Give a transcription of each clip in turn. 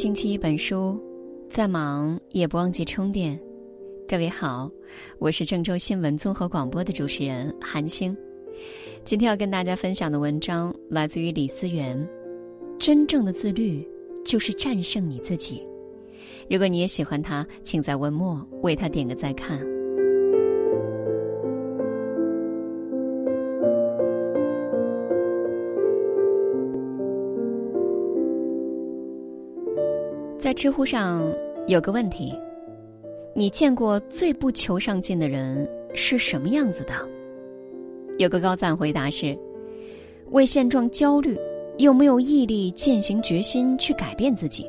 星期一本书，再忙也不忘记充电。各位好，我是郑州新闻综合广播的主持人韩星。今天要跟大家分享的文章来自于李思源。真正的自律就是战胜你自己。如果你也喜欢他，请在文末为他点个再看。在知乎上有个问题：你见过最不求上进的人是什么样子的？有个高赞回答是：为现状焦虑，又没有毅力践行决心去改变自己，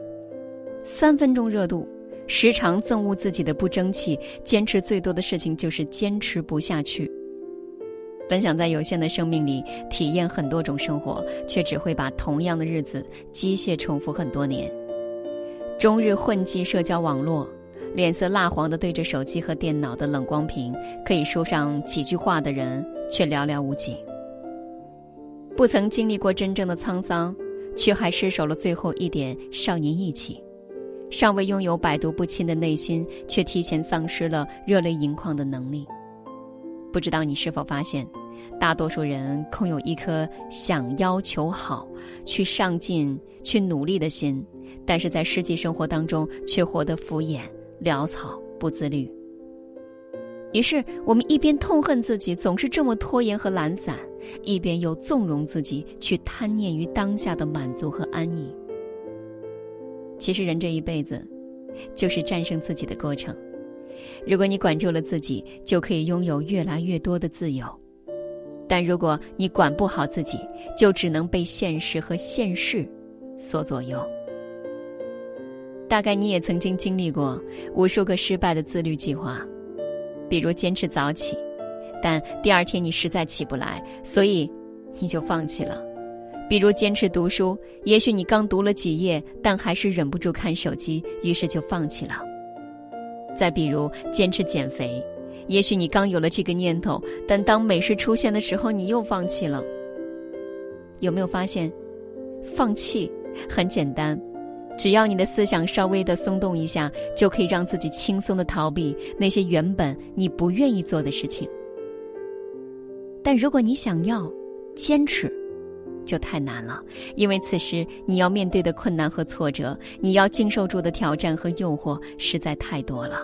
三分钟热度，时常憎恶自己的不争气，坚持最多的事情就是坚持不下去。本想在有限的生命里体验很多种生活，却只会把同样的日子机械重复很多年。终日混迹社交网络，脸色蜡黄的对着手机和电脑的冷光屏，可以说上几句话的人却寥寥无几。不曾经历过真正的沧桑，却还失守了最后一点少年义气；尚未拥有百毒不侵的内心，却提前丧失了热泪盈眶的能力。不知道你是否发现，大多数人空有一颗想要求好、去上进、去努力的心。但是在实际生活当中，却活得敷衍、潦草、不自律。于是，我们一边痛恨自己总是这么拖延和懒散，一边又纵容自己去贪念于当下的满足和安逸。其实，人这一辈子，就是战胜自己的过程。如果你管住了自己，就可以拥有越来越多的自由；但如果你管不好自己，就只能被现实和现世所左右。大概你也曾经经历过无数个失败的自律计划，比如坚持早起，但第二天你实在起不来，所以你就放弃了；比如坚持读书，也许你刚读了几页，但还是忍不住看手机，于是就放弃了；再比如坚持减肥，也许你刚有了这个念头，但当美食出现的时候，你又放弃了。有没有发现，放弃很简单？只要你的思想稍微的松动一下，就可以让自己轻松的逃避那些原本你不愿意做的事情。但如果你想要坚持，就太难了，因为此时你要面对的困难和挫折，你要经受住的挑战和诱惑实在太多了。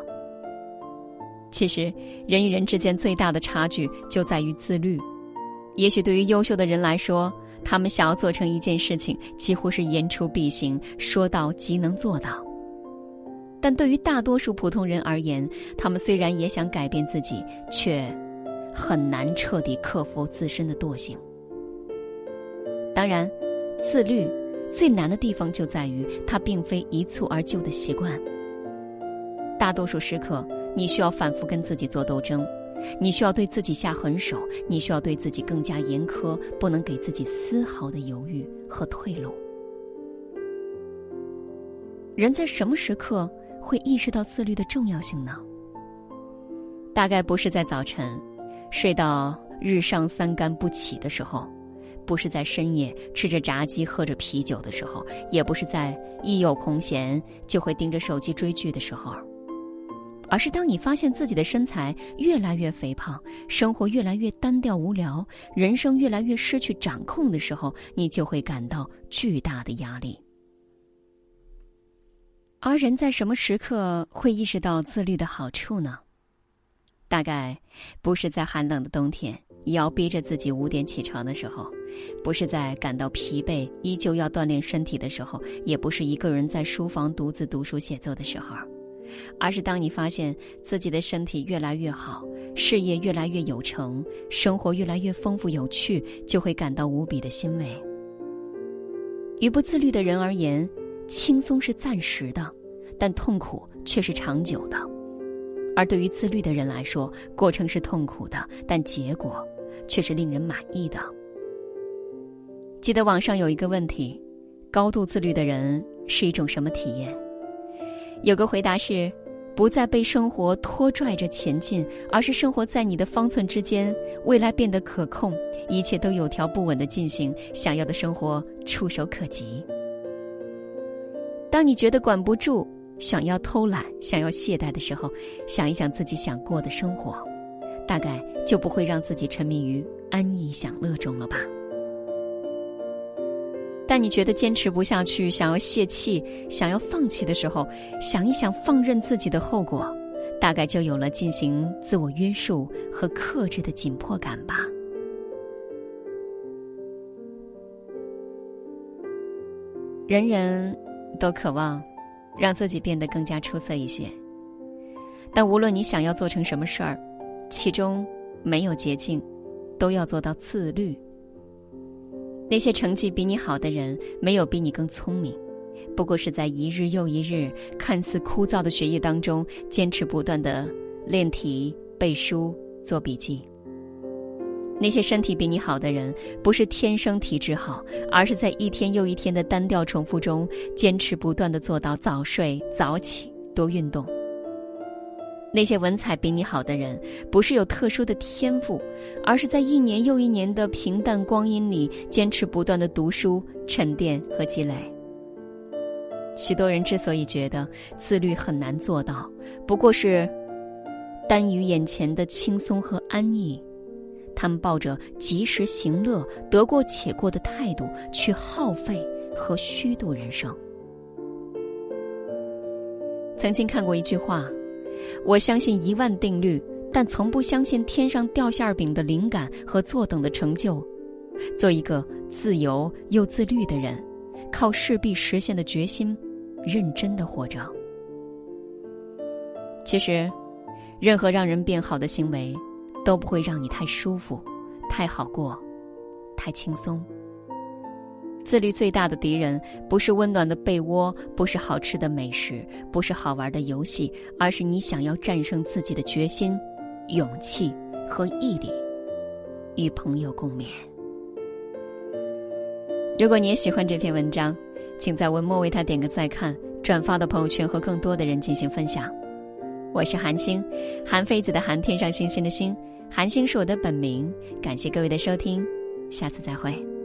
其实，人与人之间最大的差距就在于自律。也许对于优秀的人来说，他们想要做成一件事情，几乎是言出必行，说到即能做到。但对于大多数普通人而言，他们虽然也想改变自己，却很难彻底克服自身的惰性。当然，自律最难的地方就在于它并非一蹴而就的习惯。大多数时刻，你需要反复跟自己做斗争。你需要对自己下狠手，你需要对自己更加严苛，不能给自己丝毫的犹豫和退路。人在什么时刻会意识到自律的重要性呢？大概不是在早晨睡到日上三竿不起的时候，不是在深夜吃着炸鸡喝着啤酒的时候，也不是在一有空闲就会盯着手机追剧的时候。而是当你发现自己的身材越来越肥胖，生活越来越单调无聊，人生越来越失去掌控的时候，你就会感到巨大的压力。而人在什么时刻会意识到自律的好处呢？大概不是在寒冷的冬天要逼着自己五点起床的时候，不是在感到疲惫依旧要锻炼身体的时候，也不是一个人在书房独自读书写作的时候。而是当你发现自己的身体越来越好，事业越来越有成，生活越来越丰富有趣，就会感到无比的欣慰。于不自律的人而言，轻松是暂时的，但痛苦却是长久的；而对于自律的人来说，过程是痛苦的，但结果却是令人满意的。记得网上有一个问题：高度自律的人是一种什么体验？有个回答是：不再被生活拖拽着前进，而是生活在你的方寸之间，未来变得可控，一切都有条不紊的进行，想要的生活触手可及。当你觉得管不住，想要偷懒、想要懈怠的时候，想一想自己想过的生活，大概就不会让自己沉迷于安逸享乐中了吧。但你觉得坚持不下去、想要泄气、想要放弃的时候，想一想放任自己的后果，大概就有了进行自我约束和克制的紧迫感吧。人人都渴望让自己变得更加出色一些，但无论你想要做成什么事儿，其中没有捷径，都要做到自律。那些成绩比你好的人，没有比你更聪明，不过是在一日又一日看似枯燥的学业当中，坚持不断的练题、背书、做笔记。那些身体比你好的人，不是天生体质好，而是在一天又一天的单调重复中，坚持不断的做到早睡早起、多运动。那些文采比你好的人，不是有特殊的天赋，而是在一年又一年的平淡光阴里，坚持不断的读书、沉淀和积累。许多人之所以觉得自律很难做到，不过是耽于眼前的轻松和安逸。他们抱着及时行乐、得过且过的态度去耗费和虚度人生。曾经看过一句话：“我相信一万定律，但从不相信天上掉馅饼的灵感和坐等的成就。”做一个自由又自律的人，靠势必实现的决心，认真的活着。其实，任何让人变好的行为。都不会让你太舒服、太好过、太轻松。自律最大的敌人，不是温暖的被窝，不是好吃的美食，不是好玩的游戏，而是你想要战胜自己的决心、勇气和毅力。与朋友共勉。如果你也喜欢这篇文章，请在文末为他点个再看，转发到朋友圈和更多的人进行分享。我是韩星，韩非子的韩，天上星星的星。韩星是我的本名，感谢各位的收听，下次再会。